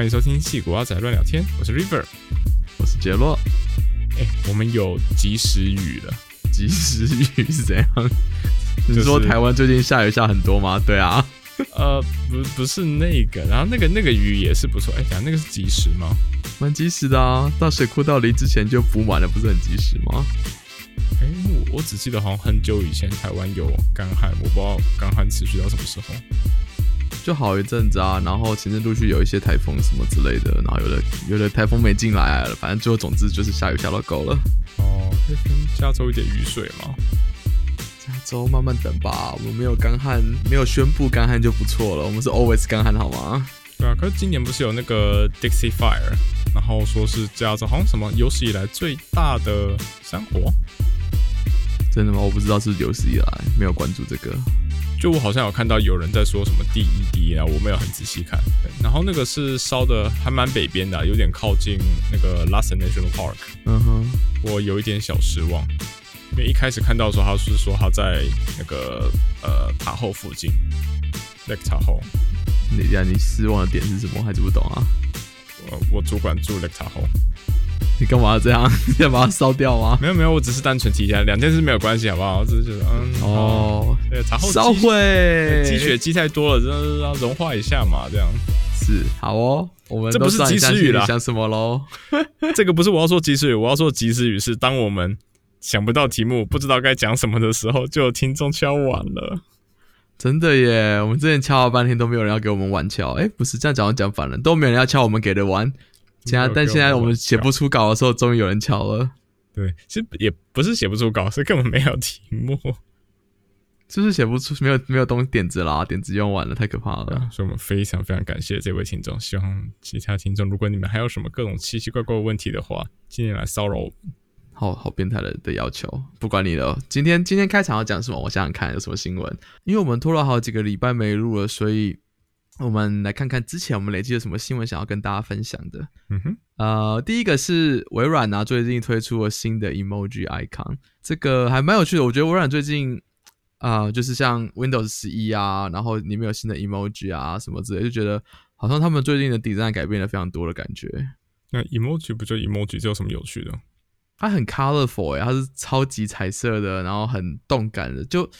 欢迎收听戏骨阿仔乱聊天，我是 River，我是杰洛。哎，我们有及时雨了，及时雨是怎样？你说台湾最近下雨下很多吗？对啊，呃，不，不是那个，然后那个那个雨也是不错。哎，讲那个是及时吗？蛮及时的啊，到水库到离之前就补满了，不是很及时吗？哎，我我只记得好像很久以前台湾有干旱，我不知道干旱持续到什么时候。就好一阵子啊，然后前阵陆续有一些台风什么之类的，然后有的有的台风没进来了，反正最后总之就是下雨下到够了。哦，可以分加州一点雨水吗？加州慢慢等吧，我们没有干旱，没有宣布干旱就不错了。我们是 always 干旱好吗？对啊，可是今年不是有那个 Dixie Fire，然后说是加州好像什么有史以来最大的山火。真的吗？我不知道是有史以来没有关注这个。就我好像有看到有人在说什么第一滴啊，我没有很仔细看。然后那个是烧的还蛮北边的，有点靠近那个 Lassen National Park。嗯哼，我有一点小失望，因为一开始看到的时候他是说他在那个呃塔后附近，Lake 塔后。你呀，你失望的点是什么？还是不懂啊？我我主管住 Lake 塔后。你干嘛这样？你要把它烧掉吗？没有没有，我只是单纯提一下，两件事没有关系，好不好？我只是觉得，嗯哦，对，茶后烧毁，积雪积太多了，真的是要融化一下嘛，这样是好哦。我们这不是及时雨了，想什么喽？这个不是我要说及时雨，我要说及时雨是当我们想不到题目，不知道该讲什么的时候，就有听众敲碗了。真的耶，我们之前敲了半天都没有人要给我们碗敲，哎，不是这样讲，讲反了，都没有人要敲我们给的碗。现在，但现在我们写不出稿的时候，终于有人敲了。对，其实也不是写不出稿，是根本没有题目，就是写不出，没有没有东西点子啦，点子用完了，太可怕了。所以，我们非常非常感谢这位听众。希望其他听众，如果你们还有什么各种奇奇怪怪的问题的话，今天来骚扰我。好好变态的的要求，不管你了。今天今天开场要讲什么？我想想看，有什么新闻？因为我们拖了好几个礼拜没录了，所以。我们来看看之前我们累积有什么新闻想要跟大家分享的。嗯哼，呃，第一个是微软啊，最近推出了新的 emoji icon，这个还蛮有趣的。我觉得微软最近啊，就是像 Windows 十一啊，然后里面有新的 emoji 啊什么之类，就觉得好像他们最近的 design 改变了非常多的感觉。那 emoji 不就 emoji，这有什么有趣的？它很 colorful 哎，它是超级彩色的，然后很动感的，就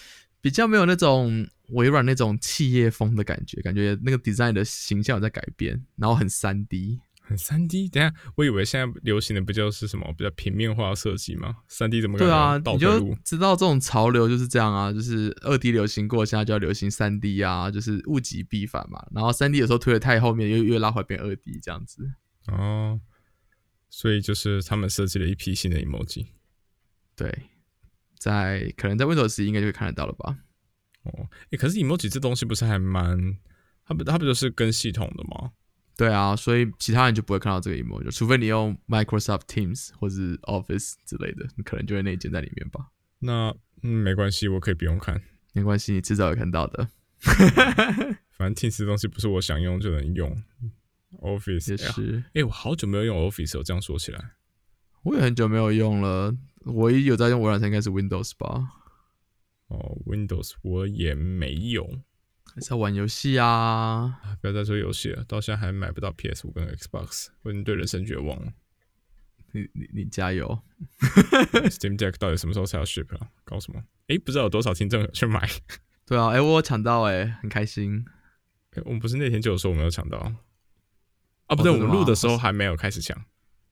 比较没有那种。微软那种企业风的感觉，感觉那个 design 的形象在改变，然后很三 D，很三 D。等下，我以为现在流行的不就是什么比较平面化设计吗？三 D 怎么对啊？你就知道这种潮流就是这样啊，就是二 D 流行过，现在就要流行三 D 啊，就是物极必反嘛。然后三 D 有时候推的太后面，又又拉回变二 D 这样子。哦，所以就是他们设计了一批新的 emoji。对，在可能在 Windows 十应该就会看得到了吧。哦，诶，可是 emoji 这东西不是还蛮，它不它不就是跟系统的吗？对啊，所以其他人就不会看到这个 emoji，除非你用 Microsoft Teams 或是 Office 之类的，你可能就会内建在里面吧。那嗯，没关系，我可以不用看，没关系，你迟早会看到的。反正 Teams 东西不是我想用就能用，Office 也是。哎，我好久没有用 Office 了，这样说起来，我也很久没有用了。唯一有在用微软，应该是 Windows 吧。哦，Windows 我也没有，还是要玩游戏啊！不要再说游戏了，到现在还买不到 PS 五跟 Xbox，我已经对人生绝望了。你你你加油！Steam Deck 到底什么时候才要 ship 啊？搞什么？哎，不知道有多少听众去买。对啊，哎，我抢到哎，很开心。我们不是那天就有说我们有抢到啊？不对，我们录的时候还没有开始抢，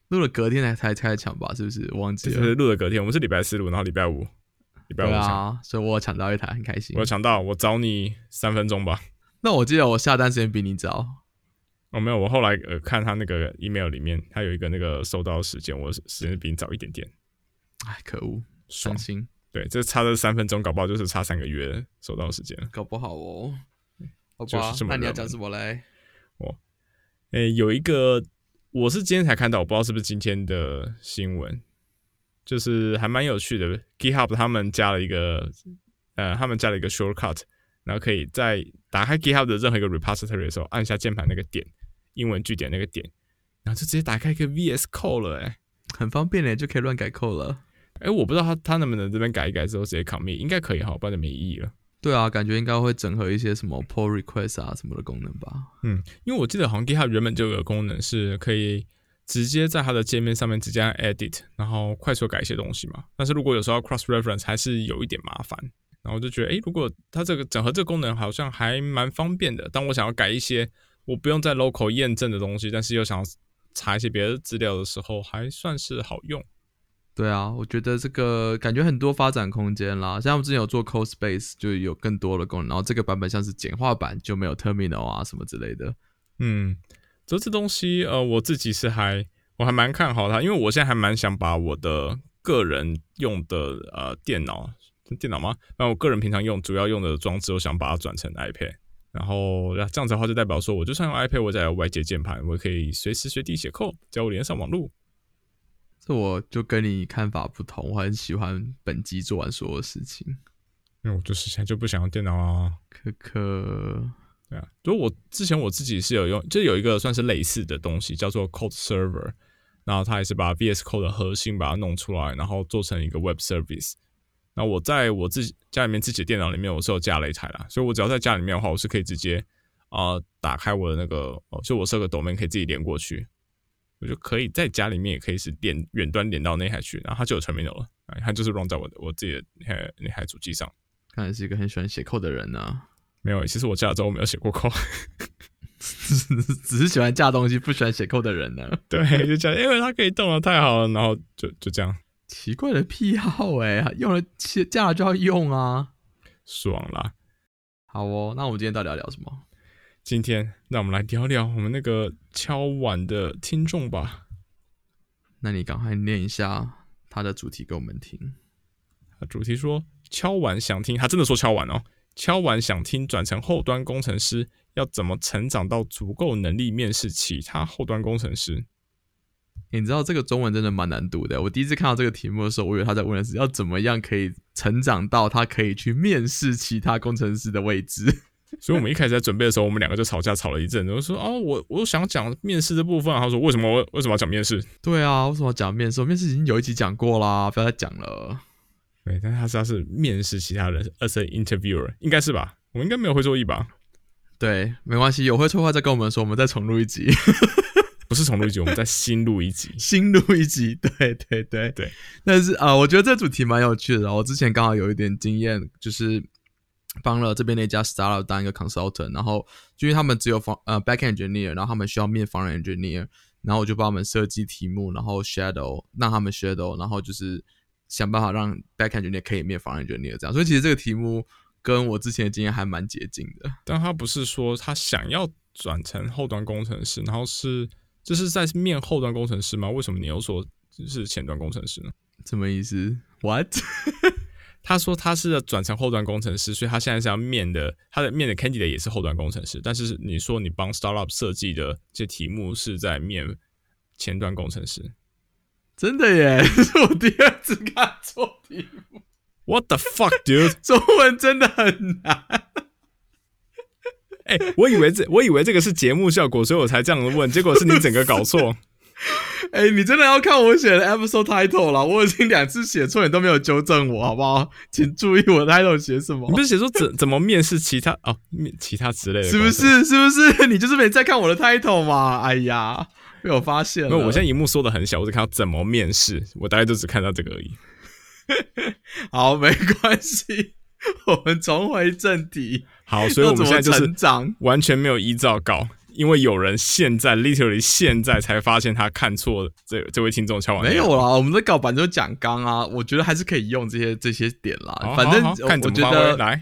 录了隔天才才开始抢吧？是不是？忘记了。录了隔天，我们是礼拜四录，然后礼拜五。对啊，所以我抢到一台，很开心。我抢到，我找你三分钟吧。那我记得我下单时间比你早。哦，没有，我后来呃看他那个 email 里面，他有一个那个收到时间，我时间比你早一点点。哎，可恶，伤心。对，这差这三分钟，搞不好就是差三个月收到时间。搞不好哦。好吧，那你要讲什么嘞？哦，诶，有一个，我是今天才看到，我不知道是不是今天的新闻。就是还蛮有趣的，GitHub 他们加了一个，呃，他们加了一个 shortcut，然后可以在打开 GitHub 的任何一个 repository 的时候，按下键盘那个点，英文句点那个点，然后就直接打开一个 VS Code 了，哎，很方便嘞，就可以乱改 code 了。哎，我不知道他他能不能这边改一改之后直接 commit，应该可以哈，不然就没意义了。对啊，感觉应该会整合一些什么 pull request 啊什么的功能吧。嗯，因为我记得好像 GitHub 原本就有个功能是可以直接在它的界面上面直接按 edit，然后快速改一些东西嘛。但是如果有时候 cross reference 还是有一点麻烦，然后我就觉得，诶，如果它这个整合这个功能好像还蛮方便的。当我想要改一些我不用在 local 验证的东西，但是又想要查一些别的资料的时候，还算是好用。对啊，我觉得这个感觉很多发展空间啦。像我们之前有做 Code Space，就有更多的功能。然后这个版本像是简化版，就没有 Terminal 啊什么之类的。嗯，这这东西呃，我自己是还我还蛮看好它，因为我现在还蛮想把我的个人用的呃电脑电脑吗？那我个人平常用主要用的装置，我想把它转成 iPad。然后这样子的话，就代表说，我就算用 iPad，我再有外接键盘，我可以随时随地写 code，只要我连上网络。这我就跟你看法不同，我很喜欢本机做完所有事情，因为我就是现在就不想用电脑啊。可可，对啊，就我之前我自己是有用，就有一个算是类似的东西叫做 Code Server，然后它也是把 VS Code 的核心把它弄出来，然后做成一个 Web Service。那我在我自己家里面自己的电脑里面，我是有架了一台啦，所以我只要在家里面的话，我是可以直接啊打开我的那个哦，就我设个 domain 可以自己连过去。我就可以在家里面也可以是连远端连到那台去，然后它就有 terminal 了，它就是 run 在我的我自己的那台那台主机上。看来是一个很喜欢写 code 的人呢。没有，其实我架了之后没有写过 code，只是喜欢架东西，不喜欢写 code 的人呢。对，就这样，因为它可以动了，太好了，然后就就这样。奇怪的癖好哎，用了架了就要用啊，爽啦。好哦，那我们今天到底要聊什么？今天，那我们来聊聊我们那个敲碗的听众吧。那你赶快念一下他的主题给我们听。主题说敲碗想听，他真的说敲碗哦。敲完想听，转成后端工程师要怎么成长到足够能力面试其他后端工程师？你知道这个中文真的蛮难读的。我第一次看到这个题目的时候，我以为他在问的是要怎么样可以成长到他可以去面试其他工程师的位置。所以，我们一开始在准备的时候，我们两个就吵架，吵了一阵。我说：“哦，我我想讲面试的部分。”他说：“为什么？为什么要讲面试？”对啊，为什么要讲面试？面试已经有一集讲过啦，不要再讲了。对，但是他是他是面试其他人，as an interviewer，应该是吧？我们应该没有会错意吧？对，没关系，有会错话再跟我们说，我们再重录一集。不是重录一集，我们再新录一集，新录一集。对对对对。但是啊，我觉得这主题蛮有趣的。我之前刚好有一点经验，就是。帮了这边那家 startup 当一个 consultant，然后因为他们只有方呃 back engineer，然后他们需要面 front engineer，然后我就帮他们设计题目，然后 shadow 让他们 shadow，然后就是想办法让 back engineer 可以面 front engineer 这样。所以其实这个题目跟我之前的经验还蛮接近的。但他不是说他想要转成后端工程师，然后是就是在面后端工程师吗？为什么你又说是前端工程师呢？什么意思？What？他说他是转成后端工程师，所以他现在是要面的，他的面的 candidate 也是后端工程师。但是你说你帮 startup 设计的这题目是在面前端工程师，真的耶！是我第二次看错题目。What the fuck, dude？中文真的很难。哎，我以为这我以为这个是节目效果，所以我才这样问，结果是你整个搞错。哎，你真的要看我写的 episode title 了？我已经两次写错，你都没有纠正我，好不好？请注意我的 title 写什么。你不是写说怎怎么面试其他哦面其他之类的，是不是？是不是？你就是没在看我的 title 嘛？哎呀，被我发现了。我现在荧幕缩的很小，我只看到怎么面试，我大概就只看到这个而已。好，没关系，我们重回正题。好，所以我们现在就是完全没有依照稿。因为有人现在 literally 现在才发现他看错这这位听众敲完没有啦，我们的稿本就讲刚啊，我觉得还是可以用这些这些点啦。反正看我觉得来，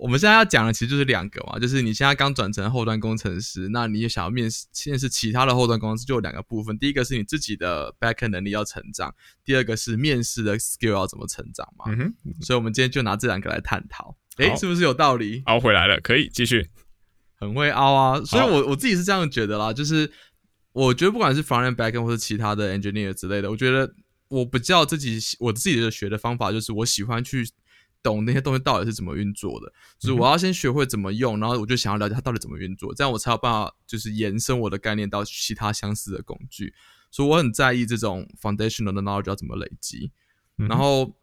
我们现在要讲的其实就是两个嘛，就是你现在刚转成后端工程师，那你也想要面试面试其他的后端公司，就有两个部分。第一个是你自己的 backend 能力要成长，第二个是面试的 skill 要怎么成长嘛。嗯哼，所以我们今天就拿这两个来探讨，诶，是不是有道理？熬回来了，可以继续。很会凹啊，所以我我自己是这样觉得啦，就是我觉得不管是 front end back 或是其他的 engineer 之类的，我觉得我比较自己我自己的学的方法就是我喜欢去懂那些东西到底是怎么运作的，就是我要先学会怎么用，然后我就想要了解它到底怎么运作，这样我才有办法就是延伸我的概念到其他相似的工具，所以我很在意这种 foundational 的 knowledge 要怎么累积，然后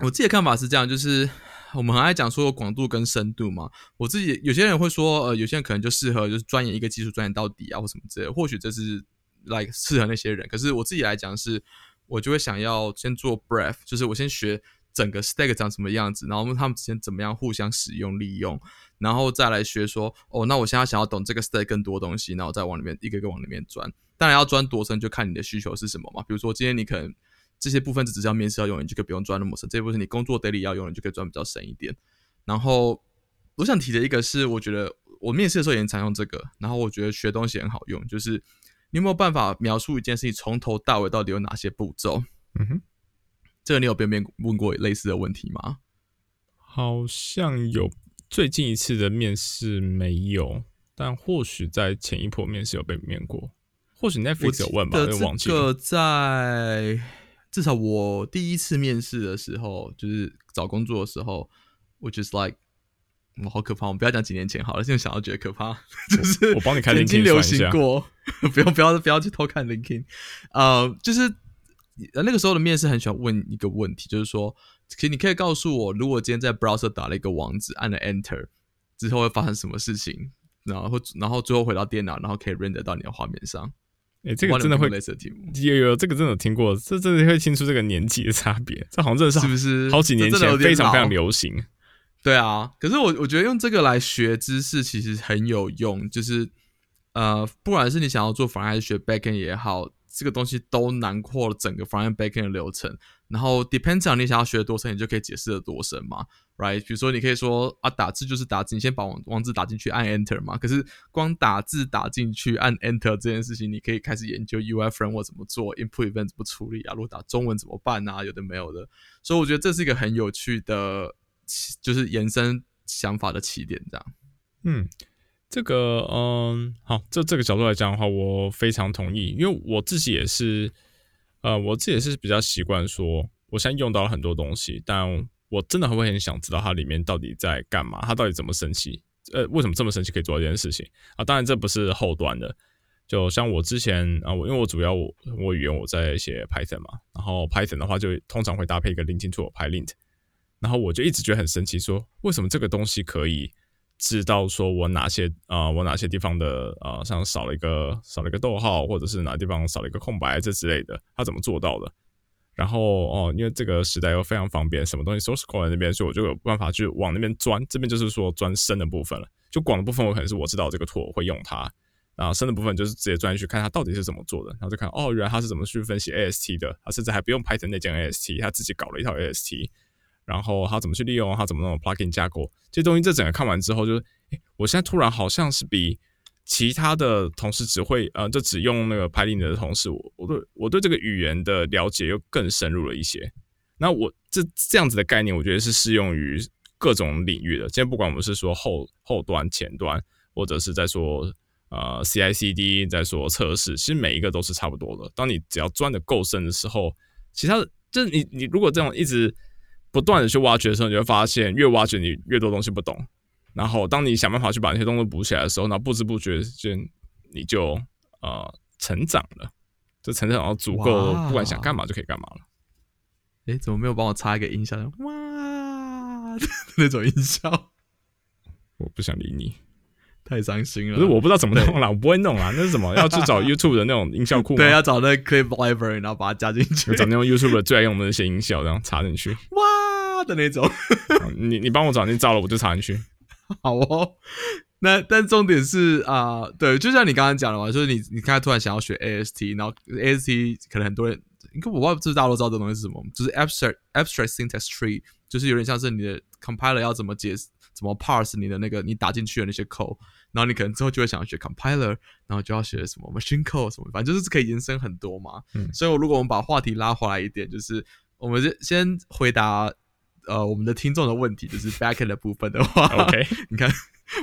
我自己的看法是这样，就是我们很爱讲说广度跟深度嘛。我自己有些人会说，呃，有些人可能就适合就是钻研一个技术钻研到底啊，或什么之类的。或许这是 like 适合那些人。可是我自己来讲是，我就会想要先做 breath，就是我先学整个 stack 长什么样子，然后他们之间怎么样互相使用利用，然后再来学说，哦，那我现在想要懂这个 stack 更多东西，然后再往里面一个一个往里面钻。当然要钻多深，就看你的需求是什么嘛。比如说今天你可能。这些部分只只要面试要用，你就可以不用钻那么深。这部分你工作 daily 要用，你就可以钻比较深一点。然后我想提的一个是，我觉得我面试的时候也常用这个。然后我觉得学东西很好用，就是你有没有办法描述一件事情从头到尾到底有哪些步骤？嗯哼，这个你有被面问过类似的问题吗？好像有，最近一次的面试没有，但或许在前一波面试有被面过。或许 Netflix 有问吧，这个在。至少我第一次面试的时候，就是找工作的时候，我 just like，我好可怕。我们不要讲几年前好了，现在想到觉得可怕。就是我帮你看，曾经流行过，不 用不要不要去偷看 LinkedIn。呃，就是那个时候的面试很喜欢问一个问题，就是说，其实你可以告诉我，如果今天在 browser 打了一个网址，按了 Enter 之后会发生什么事情，然后然后最后回到电脑，然后可以 render 到你的画面上。哎，这个真的会有有这个真的听过，这真的会听出这个年纪的差别。这好像真的是是不是好几年前非常非常流行？对啊，可是我我觉得用这个来学知识其实很有用，就是呃，不管是你想要做 front 还是学 backend 也好。这个东西都囊括了整个 front end backend 的流程，然后 depends on 你想要学的多深，你就可以解释的多深嘛，right？比如说你可以说啊，打字就是打字，你先把网网字打进去，按 enter 嘛。可是光打字打进去按 enter 这件事情，你可以开始研究 UI framework 怎么做，input event 怎么处理啊，如果打中文怎么办啊，有的没有的。所以我觉得这是一个很有趣的，就是延伸想法的起点，这样。嗯。这个嗯，好，这这个角度来讲的话，我非常同意，因为我自己也是，呃，我自己也是比较习惯说，我现在用到了很多东西，但我真的会很想知道它里面到底在干嘛，它到底怎么神奇，呃，为什么这么神奇可以做这件事情啊？当然这不是后端的，就像我之前啊，我因为我主要我我语言我在写 Python 嘛，然后 Python 的话就通常会搭配一个 linting tool PyLint，然后我就一直觉得很神奇，说为什么这个东西可以。知道说我哪些啊，我哪些地方的啊，像少了一个少了一个逗号，或者是哪地方少了一个空白这之类的，他怎么做到的？然后哦，因为这个时代又非常方便，什么东西 source code 那边，所以我就有办法去往那边钻。这边就是说钻深的部分了，就广的部分我可能是我知道这个 tool 会用它，然后深的部分就是直接钻进去看它到底是怎么做的，然后就看哦，原来他是怎么去分析 AST 的，他甚至还不用 Python 那件 AST，他自己搞了一套 AST。然后他怎么去利用？他怎么弄 plugin 架构？这东西，这整个看完之后，就是，我现在突然好像是比其他的同事只会呃，就只用那个 Python 的同事，我我对我对这个语言的了解又更深入了一些。那我这这样子的概念，我觉得是适用于各种领域的。今天不管我们是说后后端、前端，或者是在说呃 CI/CD，在说测试，其实每一个都是差不多的。当你只要钻的够深的时候，其他的就是你你如果这种一直。不断的去挖掘的时候，你会发现越挖掘你越多东西不懂。然后当你想办法去把那些东西补起来的时候，那不知不觉间你就呃成长了，就成长到足够，不管想干嘛就可以干嘛了。哎，怎么没有帮我插一个音效？哇，那种音效，我不想理你。太伤心了，可是我不知道怎么弄啦，我不会弄啦，那是什么？要去找 YouTube 的那种音效库，对，要找那 Clip Library，然后把它加进去，找那种 YouTube 最爱用的那些音效，然后插进去，哇的那种。你你帮我找，你找了我就插进去。好哦，那但重点是啊，对，就像你刚刚讲的嘛，就是你你刚才突然想要学 AST，然后 AST 可能很多人，因为我不知道大家都知道这东西是什么，就是 Abstract Abstract Syntax Tree，就是有点像是你的 Compiler 要怎么解释。怎么 parse 你的那个你打进去的那些 code，然后你可能之后就会想要学 compiler，然后就要学什么 machine code 什么，反正就是可以延伸很多嘛。嗯，所以我如果我们把话题拉回来一点，就是我们先先回答呃我们的听众的问题，就是 backend 的部分的话，OK，你看，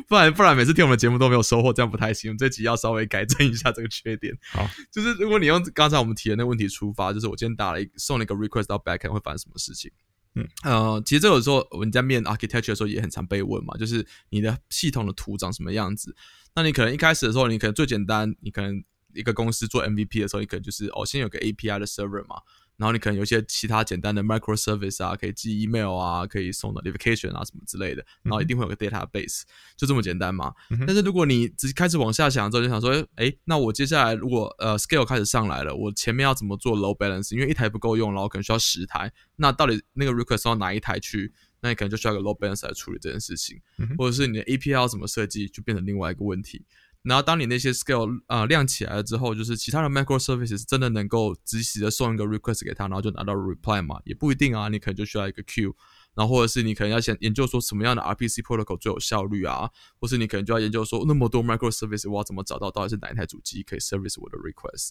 不然不然每次听我们节目都没有收获，这样不太行。这集要稍微改正一下这个缺点。好，就是如果你用刚才我们提的那个问题出发，就是我今天打了一送了一个 request 到 backend 会发生什么事情？嗯，呃，其实这有时候我们在面 architecture 的时候也很常被问嘛，就是你的系统的图长什么样子？那你可能一开始的时候，你可能最简单，你可能一个公司做 MVP 的时候，你可能就是哦，先有个 API 的 server 嘛，然后你可能有一些其他简单的 microservice 啊，可以寄 email 啊，可以送 notification 啊什么之类的，然后一定会有个 database，就这么简单嘛。但是如果你直开始往下想之后，就想说，哎，那我接下来如果呃 scale 开始上来了，我前面要怎么做 load balance？因为一台不够用，然后可能需要十台，那到底那个 request 送到哪一台去？那你可能就需要个 load balance 来处理这件事情，或者是你的 API 要怎么设计，就变成另外一个问题。然后当你那些 scale 啊亮起来了之后，就是其他的 microservices 真的能够及时的送一个 request 给他，然后就拿到 reply 嘛？也不一定啊，你可能就需要一个 queue，然后或者是你可能要先研究说什么样的 RPC protocol 最有效率啊，或是你可能就要研究说那么多 microservice 我要怎么找到到底是哪一台主机可以 service 我的 request？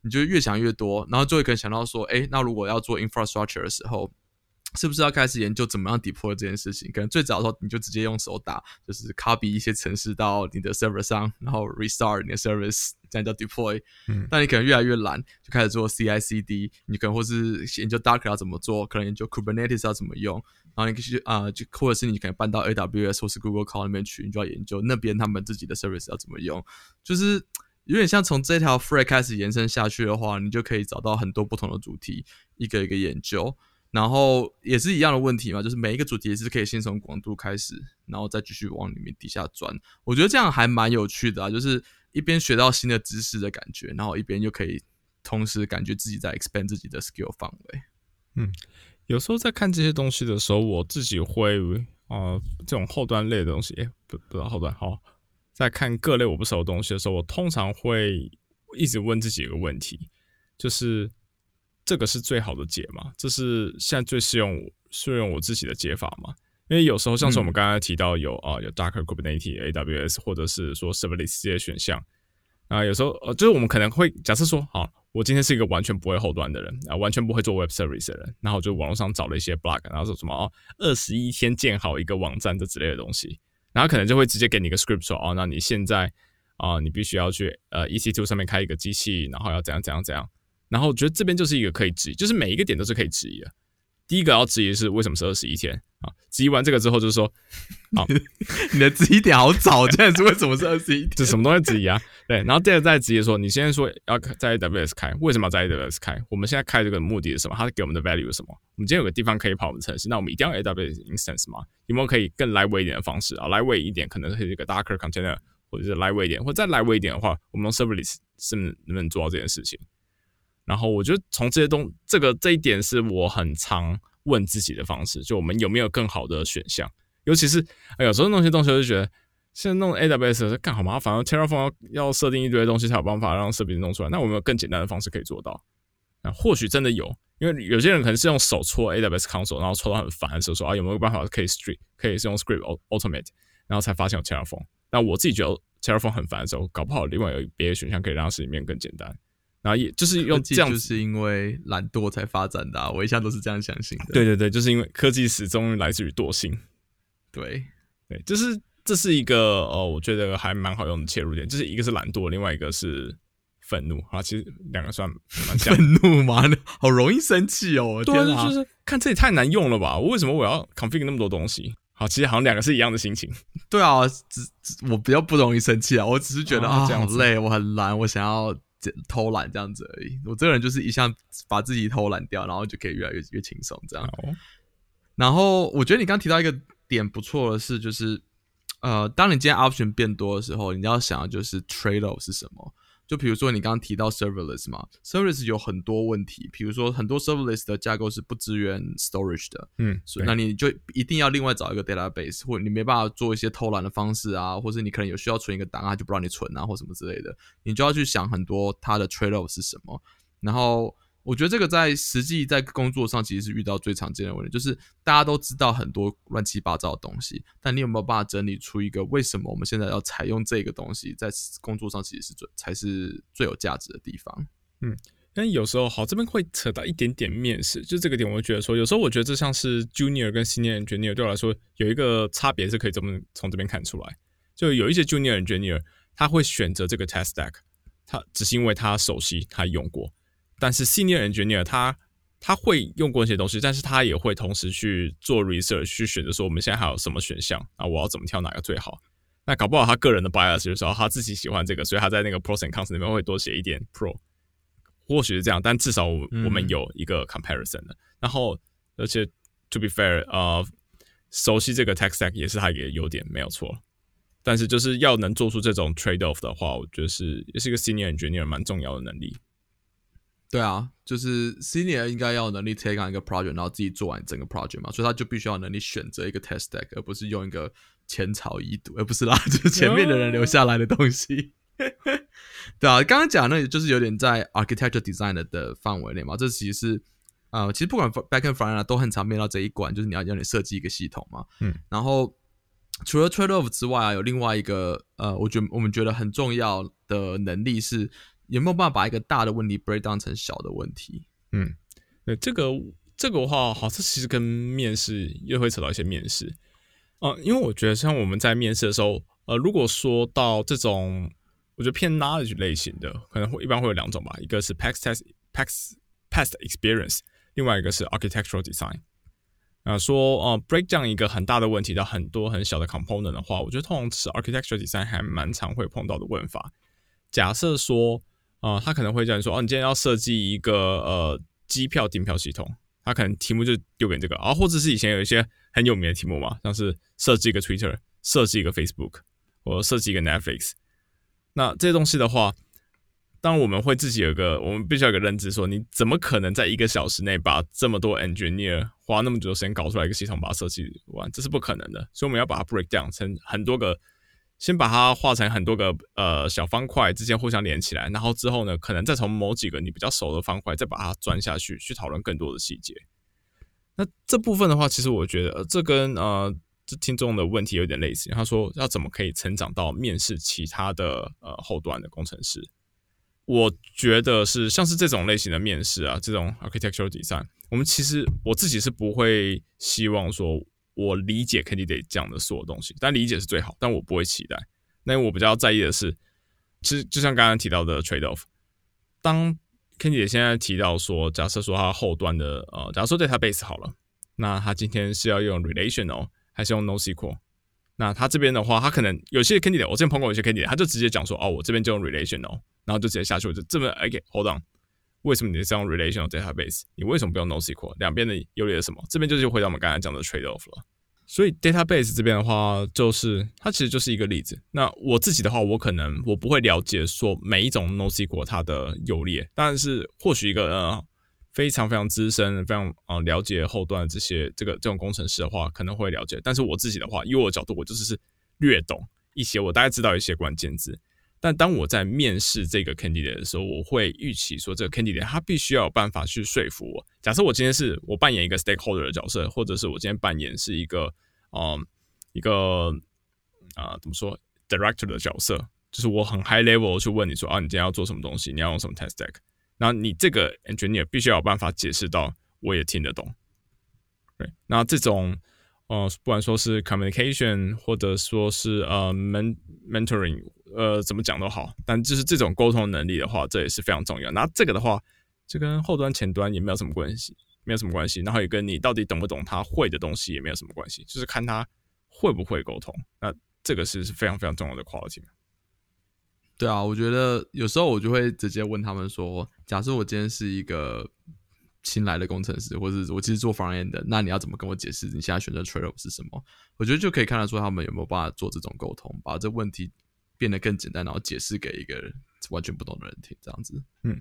你就越想越多，然后就会可能想到说，哎，那如果要做 infrastructure 的时候。是不是要开始研究怎么样 deploy 这件事情？可能最早的时候你就直接用手打，就是 copy 一些程式到你的 server 上，然后 restart 你的 service，这样叫 deploy。嗯，但你可能越来越懒，就开始做 CI/CD。你可能或是研究 Docker 要怎么做，可能研究 Kubernetes 要怎么用。然后你可以啊，就或者是你可能搬到 AWS 或是 Google Cloud 那边去，你就要研究那边他们自己的 service 要怎么用。就是有点像从这条 free 开始延伸下去的话，你就可以找到很多不同的主题，一个一个研究。然后也是一样的问题嘛，就是每一个主题也是可以先从广度开始，然后再继续往里面底下钻。我觉得这样还蛮有趣的啊，就是一边学到新的知识的感觉，然后一边又可以同时感觉自己在 expand 自己的 skill 范围。嗯，有时候在看这些东西的时候，我自己会啊，这种后端类的东西，不不知道后端好，在看各类我不熟的东西的时候，我通常会一直问自己一个问题，就是。这个是最好的解嘛？这是现在最适用适用我自己的解法嘛？因为有时候像是我们刚才提到有啊有 Docker Kubernetes AWS 或者是说 Serverless 这些选项啊，有时候呃就是我们可能会假设说，好，我今天是一个完全不会后端的人啊，完全不会做 Web Service 的人，然后就网络上找了一些 blog，然后说什么哦二十一天建好一个网站这之类的东西，然后可能就会直接给你一个 script 说哦，那你现在啊你必须要去呃 EC2 上面开一个机器，然后要怎样怎样怎样。然后我觉得这边就是一个可以质疑，就是每一个点都是可以质疑的。第一个要质疑是为什么是二十一天啊？质疑完这个之后就是说，好，你的质疑点好早，这样是为什么是二十一天？这什么东西质疑啊？对，然后第二个再质疑说，你现在说要在 AWS 开，为什么要在 AWS 开？我们现在开这个目的是什么？它给我们的 value 是什么？我们今天有个地方可以跑我们城市，那我们一定要 AWS instance 吗？有没有可以更 lightweight 一点的方式啊？lightweight 一点可能是一个 Docker container，或者是 lightweight 一点，或者再 lightweight 一点的话，我们用 Serverless 是能不能做到这件事情？然后我觉得从这些东这个这一点是我很常问自己的方式，就我们有没有更好的选项？尤其是哎有时候弄些东西，我就觉得现在弄 AWS 干好麻烦，Terraform 要要设定一堆东西才有办法让视频弄出来。那我们有更简单的方式可以做到？那或许真的有，因为有些人可能是用手搓 AWS console，然后搓到很烦的时候说啊，有没有办法可以 script 可以是用 script automate，然后才发现有 Terraform。那我自己觉得 Terraform 很烦的时候，搞不好另外有别的选项可以让视里面更简单。然后也就是用这样，就是因为懒惰才发展的。我一向都是这样相信的。对对对，就是因为科技始终来自于惰性。对对，就是这是一个哦，我觉得还蛮好用的切入点。就是一个是懒惰，另外一个是愤怒。啊，其实两个算蛮像。愤怒嘛？好容易生气哦！对啊，就是看这也太难用了吧？我为什么我要 config 那么多东西？好，其实好像两个是一样的心情。对啊，只我比较不容易生气啊。我只是觉得啊，好累，我很懒，我想要。偷懒这样子而已，我这个人就是一向把自己偷懒掉，然后就可以越来越越轻松这样。然后我觉得你刚提到一个点不错的是，就是呃，当你今天 option 变多的时候，你要想的就是 trade off 是什么。就比如说你刚刚提到 serverless 嘛，serverless 有很多问题，比如说很多 serverless 的架构是不支援 storage 的，嗯，所以那你就一定要另外找一个 database，或者你没办法做一些偷懒的方式啊，或者你可能有需要存一个档案就不让你存啊，或什么之类的，你就要去想很多它的 trade off 是什么，然后。我觉得这个在实际在工作上其实是遇到最常见的问题，就是大家都知道很多乱七八糟的东西，但你有没有办法整理出一个为什么我们现在要采用这个东西，在工作上其实是最才是最有价值的地方。嗯，但有时候好这边会扯到一点点面试，就这个点，我会觉得说，有时候我觉得这像是 junior 跟 senior engineer 对我来说有一个差别是可以这么从这边看出来，就有一些 junior engineer 他会选择这个 test stack，他只是因为他熟悉，他用过。但是 senior engineer 他他会用过一些东西，但是他也会同时去做 research，去选择说我们现在还有什么选项啊？我要怎么挑哪个最好？那搞不好他个人的 bias 就是说他自己喜欢这个，所以他在那个 pros and cons 里面会多写一点 pro，或许是这样，但至少我嗯我们有一个 comparison 的。然后，而且 to be fair，呃，熟悉这个 tech stack 也是他一个优点，没有错。但是就是要能做出这种 trade off 的话，我觉得是也是一个 senior engineer 蛮重要的能力。对啊，就是 senior 应该要有能力 take on 一个 project，然后自己做完整个 project 嘛，所以他就必须要有能力选择一个 test deck，而不是用一个前朝遗毒，而不是啦，就是前面的人留下来的东西。对啊，刚刚讲那就是有点在 architecture design 的的范围内嘛，这其实是呃，其实不管 back and front 啊，都很常面到这一关，就是你要要你设计一个系统嘛。嗯，然后除了 trade off 之外啊，有另外一个呃，我觉得我们觉得很重要的能力是有没有办法把一个大的问题 break down 成小的问题。嗯，那这个这个的话，好，像其实跟面试又会扯到一些面试。呃，因为我觉得像我们在面试的时候，呃，如果说到这种我觉得偏 knowledge 类型的，可能会一般会有两种吧，一个是 past test past past experience，另外一个是 architectural design。啊、说呃 break down 一个很大的问题到很多很小的 component 的话，我觉得通常是 architectural design 还蛮常会碰到的问法。假设说，呃，他可能会这样说，哦，你今天要设计一个呃机票订票系统，他可能题目就丢给你这个，啊，或者是以前有一些很有名的题目嘛，像是设计一个 Twitter，设计一个 Facebook，或设计一个 Netflix。那这些东西的话，当我们会自己有个，我们必须要有个认知说，你怎么可能在一个小时内把这么多 engineer 花那么久的时间搞出来一个系统，把它设计完，这是不可能的。所以我们要把它 break down 成很多个，先把它画成很多个呃小方块之间互相连起来，然后之后呢，可能再从某几个你比较熟的方块再把它钻下去，去讨论更多的细节。那这部分的话，其实我觉得、这跟呃这听众的问题有点类似。他说要怎么可以成长到面试其他的呃后端的工程师？我觉得是像是这种类型的面试啊，这种 architectural design，我们其实我自己是不会希望说我理解 candidate 讲的所有东西，但理解是最好，但我不会期待。那我比较在意的是，其实就像刚刚提到的 trade off，当 candidate 现在提到说，假设说他后端的呃，假如说 database 好了，那他今天是要用 relational 还是用 NoSQL？那他这边的话，他可能有些 candidate，我之前碰过有些 Kandy，他就直接讲说，哦，我这边就用 relational，然后就直接下去，我就这么 OK，hold、on，为什么你是用 relational database？你为什么不用 NoSQL？两边的优劣是什么？这边就是回到我们刚才讲的 trade off 了。所以 database 这边的话，就是它其实就是一个例子。那我自己的话，我可能我不会了解说每一种 NoSQL 它的优劣，但是或许一个呃非常非常资深、非常呃了解后端的这些这个这种工程师的话，可能会了解。但是我自己的话，以我的角度，我就只是略懂一些，我大概知道一些关键字。但当我在面试这个 candidate 的时候，我会预期说，这个 candidate 他必须要有办法去说服我。假设我今天是我扮演一个 stakeholder 的角色，或者是我今天扮演是一个嗯一个啊、怎么说 director 的角色，就是我很 high level 去问你说啊，你今天要做什么东西，你要用什么 test stack，然后你这个 engineer 必须要有办法解释到我也听得懂。对，那这种呃，不管说是 communication 或者说是呃 men mentoring，呃，怎么讲都好，但就是这种沟通能力的话，这也是非常重要。那这个的话，这跟后端前端也没有什么关系，没有什么关系。然后也跟你到底懂不懂他会的东西也没有什么关系，就是看他会不会沟通。那这个是是非常非常重要的 quality。对啊，我觉得有时候我就会直接问他们说，假设我今天是一个新来的工程师，或者是我其实做 front end 的，那你要怎么跟我解释你现在选择 trade off 是什么？我觉得就可以看得出他们有没有办法做这种沟通，把这问题变得更简单，然后解释给一个完全不懂的人听，这样子。嗯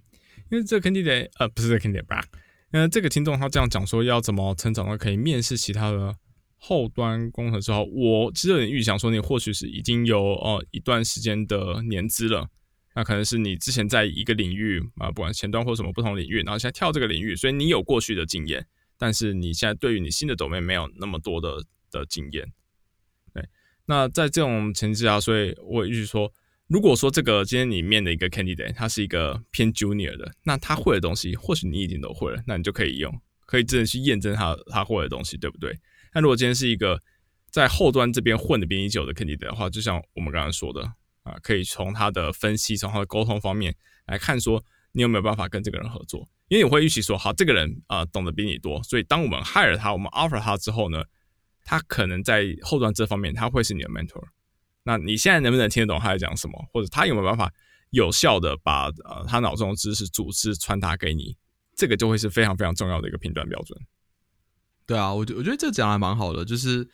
因为这个 candidate 呃不是这个 candidate 吧，呃这个听众他这样讲说要怎么成长到可以面试其他的后端工程师后，我其实有点预想说你或许是已经有呃一段时间的年资了，那可能是你之前在一个领域啊、不管前端或什么不同领域，然后现在跳这个领域，所以你有过去的经验，但是你现在对于你新的 domain 没有那么多的的经验。对，那在这种前提之下，所以我一直说。如果说这个今天你面的一个 candidate，他是一个偏 junior 的，那他会的东西，或许你已经都会了，那你就可以用，可以真的去验证他他会的东西，对不对？那如果今天是一个在后端这边混的比你久的 candidate 的话，就像我们刚刚说的啊，可以从他的分析，从他的沟通方面来看，说你有没有办法跟这个人合作，因为你会预期说，好，这个人啊、懂得比你多，所以当我们 hire 他，我们 offer 他之后呢，他可能在后端这方面他会是你的 mentor。那你现在能不能听得懂他在讲什么，或者他有没有办法有效的把呃他脑中的知识组织传达给你，这个就会是非常非常重要的一个评断标准。对啊，我觉我觉得这讲还蛮好的，就是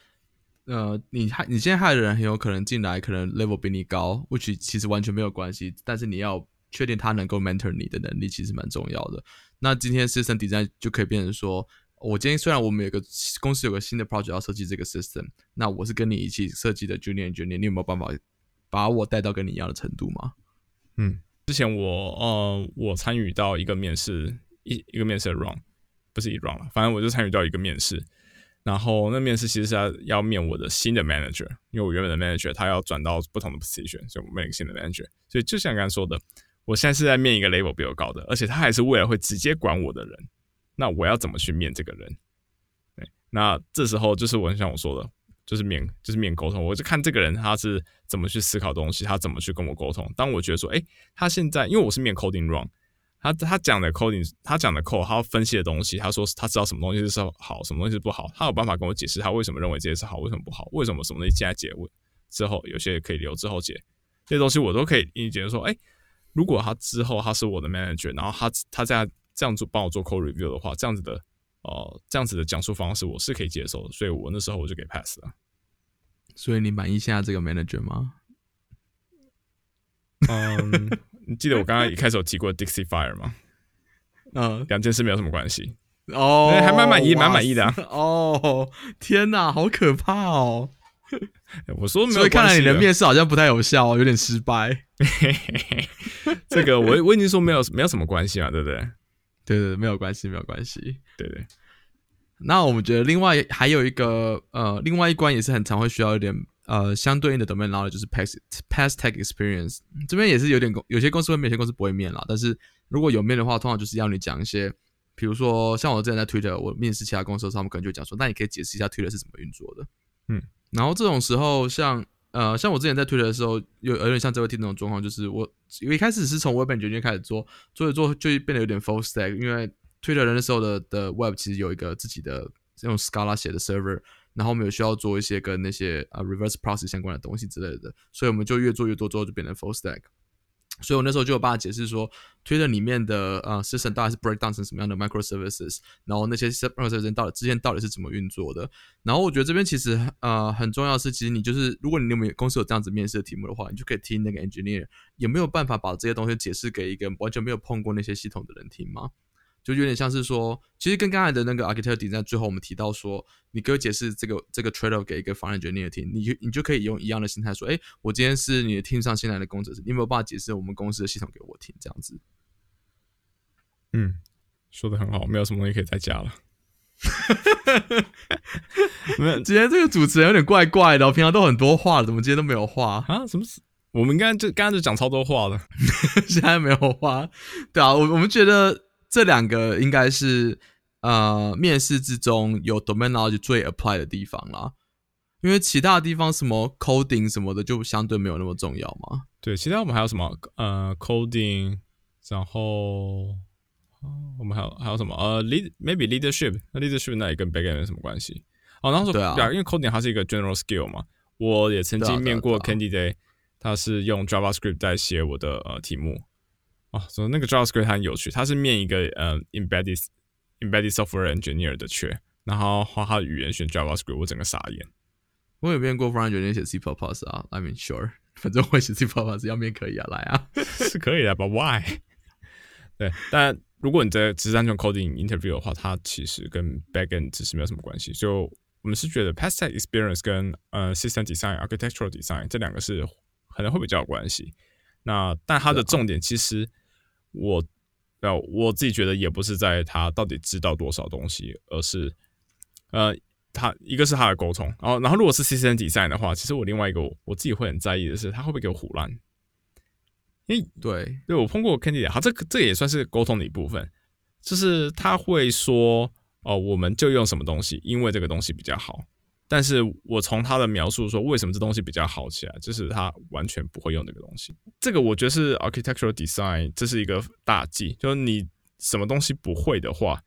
呃，你害你现在害的人很有可能进来，可能 level 比你高，which 其实完全没有关系，但是你要确定他能够 mentor 你的能力，其实蛮重要的。那今天 system design 就可以变成说，我今天虽然我们有个公司有个新的 project 要设计这个 system，那我是跟你一起设计的 junior junior，你有没有办法把我带到跟你一样的程度吗？嗯，之前我呃，我参与到一个面试，一一个面试的 round，不是一 round 了，反正我就参与到一个面试，然后那面试其实是要要面我的新的 manager，因为我原本的 manager 他要转到不同的 position，所以我面一个新的 manager，所以就像刚刚说的。我现在是在面一个 level 比我高的，而且他还是未来会直接管我的人。那我要怎么去面这个人？对，那这时候就是我很像我说的，就是面就是面沟通。我就看这个人他是怎么去思考东西，他怎么去跟我沟通。当我觉得说，哎，他现在因为我是面 coding wrong，他他讲的 coding，他讲的 code，他分析的东西，他说他知道什么东西是好，什么东西是不好，他有办法跟我解释他为什么认为这些是好，为什么不好，为什么什么东西现在解问之后，有些可以留之后解，这些东西我都可以理解说，哎。如果他之后他是我的 manager，然后他他在这样做帮我做 code review 的话，这样子的哦，这样子的讲述方式我是可以接受的，所以我那时候我就给 pass 了。所以你满意现在这个 manager 吗？嗯，你记得我刚刚一开始有提过 Dixie Fire 吗？嗯，两件事没有什么关系哦，还蛮满意，蛮满意的。哦，天哪，好可怕哦！我说，所以看来你的面试好像不太有效，有点失败。这个我我已经说没有没有什么关系嘛，对不对？对对，没有关系，没有关系。对对。那我们觉得另外还有一个呃，另外一关也是很常会需要一点呃相对应的 domain knowledge，就是 past past tech experience。这边也是有点公，有些公司会面，有些公司不会面啦。但是如果有面的话，通常就是要你讲一些，比如说像我之前在 Twitter，我面试其他公司的时候，他们可能就讲说，那你可以解释一下 Twitter 是怎么运作的。嗯。然后这种时候，像呃，像我之前在推的时候，有有点像这位听那种状况，就是我一开始是从 Web 决定开始做，做着做就变得有点 full stack，因为推特人的时候的的 Web 其实有一个自己的用 Scala 写的 server，然后我们有需要做一些跟那些呃 reverse process 相关的东西之类的，所以我们就越做越多，之后就变成 full stack。所以我那时候就有办法解释说，Twitter 里面的呃 system 大概是 breakdown 成什么样的 microservices，然后那些 microservices 到底之间到底是怎么运作的。然后我觉得这边其实呃很重要是，其实你就是如果你有没有公司有这样子面试的题目的话，你就可以听那个 engineer 有没有办法把这些东西解释给一个完全没有碰过那些系统的人听吗？就有点像是说，其实跟刚才的那个 architect design 最后我们提到说，你给我解释这个这个 trade off 给一个 i n a n engineer 听，你就你就可以用一样的心态说，哎，我今天是你的 team 上新来的工程师，你有没有办法解释我们公司的系统给我听？这样子。嗯，说的很好，没有什么东西可以再加了。没有，今天这个主持人有点怪怪的，我平常都很多话怎么今天都没有话啊？什么？我们刚刚就刚刚就讲超多话了，现在没有话。对啊，我我们觉得。这两个应该是呃面试之中有 domain knowledge 最 apply 的地方啦，因为其他地方什么 coding 什么的就相对没有那么重要嘛。对，其他我们还有什么呃 coding，然后我们还有还有什么呃 lead maybe leadership，那 leadership 那也跟 backend 有什么关系？哦，然后说对啊，因为 coding 它是一个 general skill 嘛，我也曾经面过 candidate，他是用 JavaScript 在写我的呃题目。哦，所以那个 JavaScript 很有趣，它是面一个呃 embedded embedded software engineer 的缺，然后花他的语言选 JavaScript，我整个傻眼。我有面过 front engineer 写 C++ 啊，I mean sure，反正会写 C++，要面可以啊，来啊，是可以的，But why？对，但如果你在只是单纯 coding interview 的话，它其实跟 backend 其实没有什么关系。就我们是觉得 past experience 跟呃 system design architectural design 这两个是可能会比较有关系。那但它的重点其实，我呃我自己觉得也不是在他到底知道多少东西，而是呃他一个是他的沟通，然后然后如果是 C C N 比赛的话，其实我另外一个我自己会很在意的是他会不会给我胡乱，因为对对我碰过 Candy，好这这也算是沟通的一部分，就是他会说哦我们就用什么东西，因为这个东西比较好。但是我从他的描述说，为什么这东西比较好起来，就是他完全不会用这个东西。这个我觉得是 architectural design，这是一个大忌。就是你什么东西不会的话，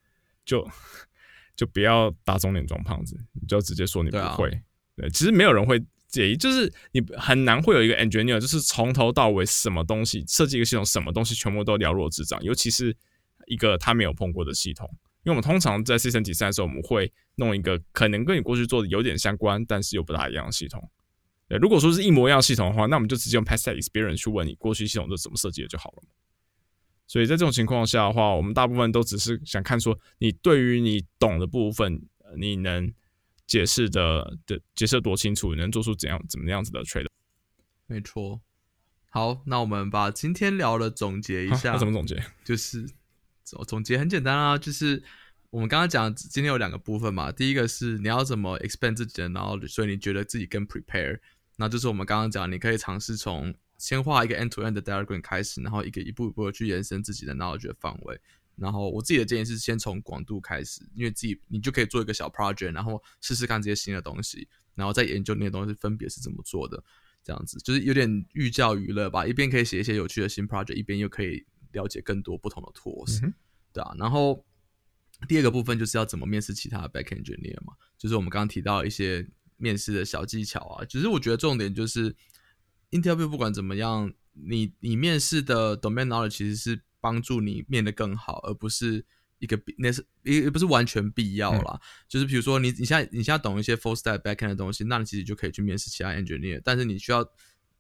就 就不要打肿脸装胖子，你就直接说你不会。对，其实没有人会介意，就是你很难会有一个 engineer，就是从头到尾什么东西设计一个系统，什么东西全部都了若指掌，尤其是一个他没有碰过的系统。因为我们通常在 C 端比赛的时候，我们会弄一个可能跟你过去做的有点相关，但是又不大一样的系统。对，如果说是一模一样系统的话，那我们就直接用 past experience 去问你过去系统是怎么设计的就好了。所以在这种情况下的话，我们大部分都只是想看说你对于你懂的部分，你能解释的的解释多清楚，能做出怎样怎么样子的 trade。没错。好，那我们把今天聊的总结一下。怎么总结？就是总总结很简单啊，就是我们刚刚讲今天有两个部分嘛。第一个是你要怎么 expand 自己的，knowledge，所以你觉得自己更 prepare。那就是我们刚刚讲，你可以尝试从先画一个 end to end 的 diagram 开始，然后一个一步一步的去延伸自己的 knowledge 的范围。然后我自己的建议是先从广度开始，因为自己你就可以做一个小 project，然后试试看这些新的东西，然后再研究那些东西分别是怎么做的。这样子就是有点寓教于乐吧，一边可以写一些有趣的新 project，一边又可以了解更多不同的 tools，对啊。然后第二个部分就是要怎么面试其他的 back engineer 嘛，就是我们刚刚提到一些面试的小技巧啊。其实我觉得重点就是 interview 不管怎么样，你你面试的 domain knowledge 其实是帮助你面的更好，而不是。一个必那是也也不是完全必要啦，就是比如说你你现在你现在懂一些 full stack backend 的东西，那你其实就可以去面试其他 engineer。但是你需要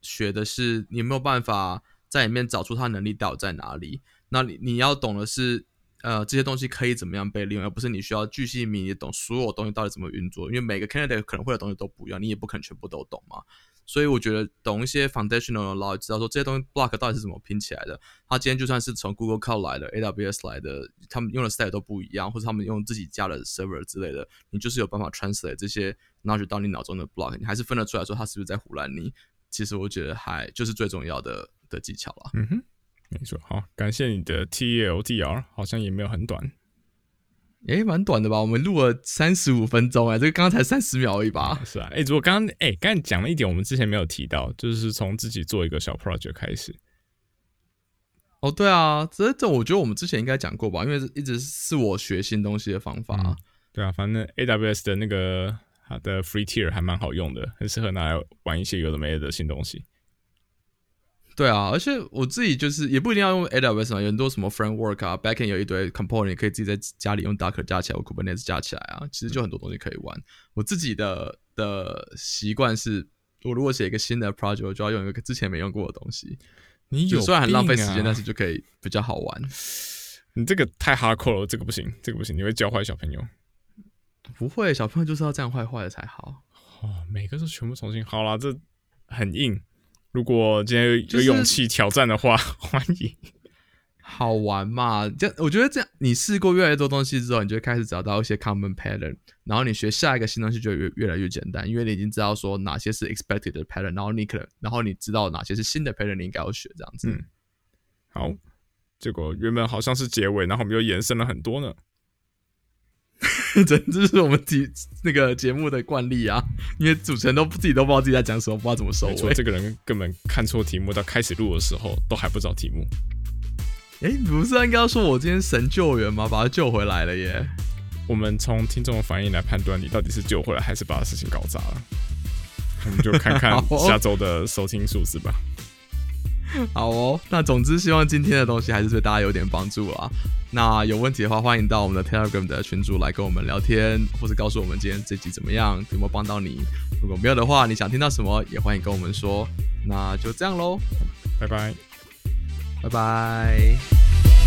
学的是你有没有办法在里面找出他能力到底在哪里？那你你要懂的是呃这些东西可以怎么样被利用，而不是你需要巨细靡遗懂所有东西到底怎么运作。因为每个 candidate 可能会的东西都不一样，你也不可能全部都懂嘛。所以我觉得懂一些 foundational 的 law，知道说这些东西 block 到底是怎么拼起来的。他今天就算是从 Google Cloud 来的，AWS 来的，他们用的 style 都不一样，或者他们用自己家的 server 之类的，你就是有办法 translate 这些 knowledge 到你脑中的 block，你还是分得出来说他是不是在胡乱你。其实我觉得还就是最重要的的技巧了。嗯哼，没错。好，感谢你的 TLDR，好像也没有很短。诶，蛮短的吧？我们录了三十五分钟，哎，这个刚刚才三十秒而已吧？是啊，诶，如果刚刚，诶，刚才讲了一点，我们之前没有提到，就是从自己做一个小 project 开始。哦，对啊，这这，我觉得我们之前应该讲过吧？因为一直是我学新东西的方法。对啊，反正 AWS 的那个它的 free tier 还蛮好用的，很适合拿来玩一些有的没的新东西。对啊，而且我自己就是也不一定要用 AWS 嘛，有很多什么 framework 啊，backend 有一堆 component，可以自己在家里用 Docker 加起来或 Kubernetes 加起来啊，其实就很多东西可以玩。我自己的的习惯是，我如果写一个新的 project，我就要用一个之前没用过的东西。你有虽然很浪费时间，但是就可以比较好玩。你这个太 hardcore 了，这个不行，这个不行，你会教坏小朋友。不会，小朋友就是要这样坏坏的才好。哦，每个都全部重新。好了，这很硬。如果今天有勇气挑战的话，欢迎。好玩嘛？这我觉得这样，你试过越来越多东西之后，你就开始找到一些 common pattern，然后你学下一个新东西就越越来越简单，因为你已经知道说哪些是 expected 的 pattern，然后你可能，然后你知道哪些是新的 pattern，你应该要学这样子。嗯，好，结果原本好像是结尾，然后我们又延伸了很多呢。这这是我们节那个节目的惯例啊，因为主持人都自己都不知道自己在讲什么，不知道怎么收尾。这个人根本看错题目，到开始录的时候都还不知道题目。哎，不是应该说我今天神救援吗？把他救回来了耶！我们从听众的反应来判断，你到底是救回来还是把事情搞砸了。我们就看看 下周的收听数字吧。好哦，那总之希望今天的东西还是对大家有点帮助啊。那有问题的话，欢迎到我们的 Telegram 的群组来跟我们聊天，或者告诉我们今天这集怎么样，有没有帮到你。如果没有的话，你想听到什么，也欢迎跟我们说。那就这样喽，拜拜，拜拜。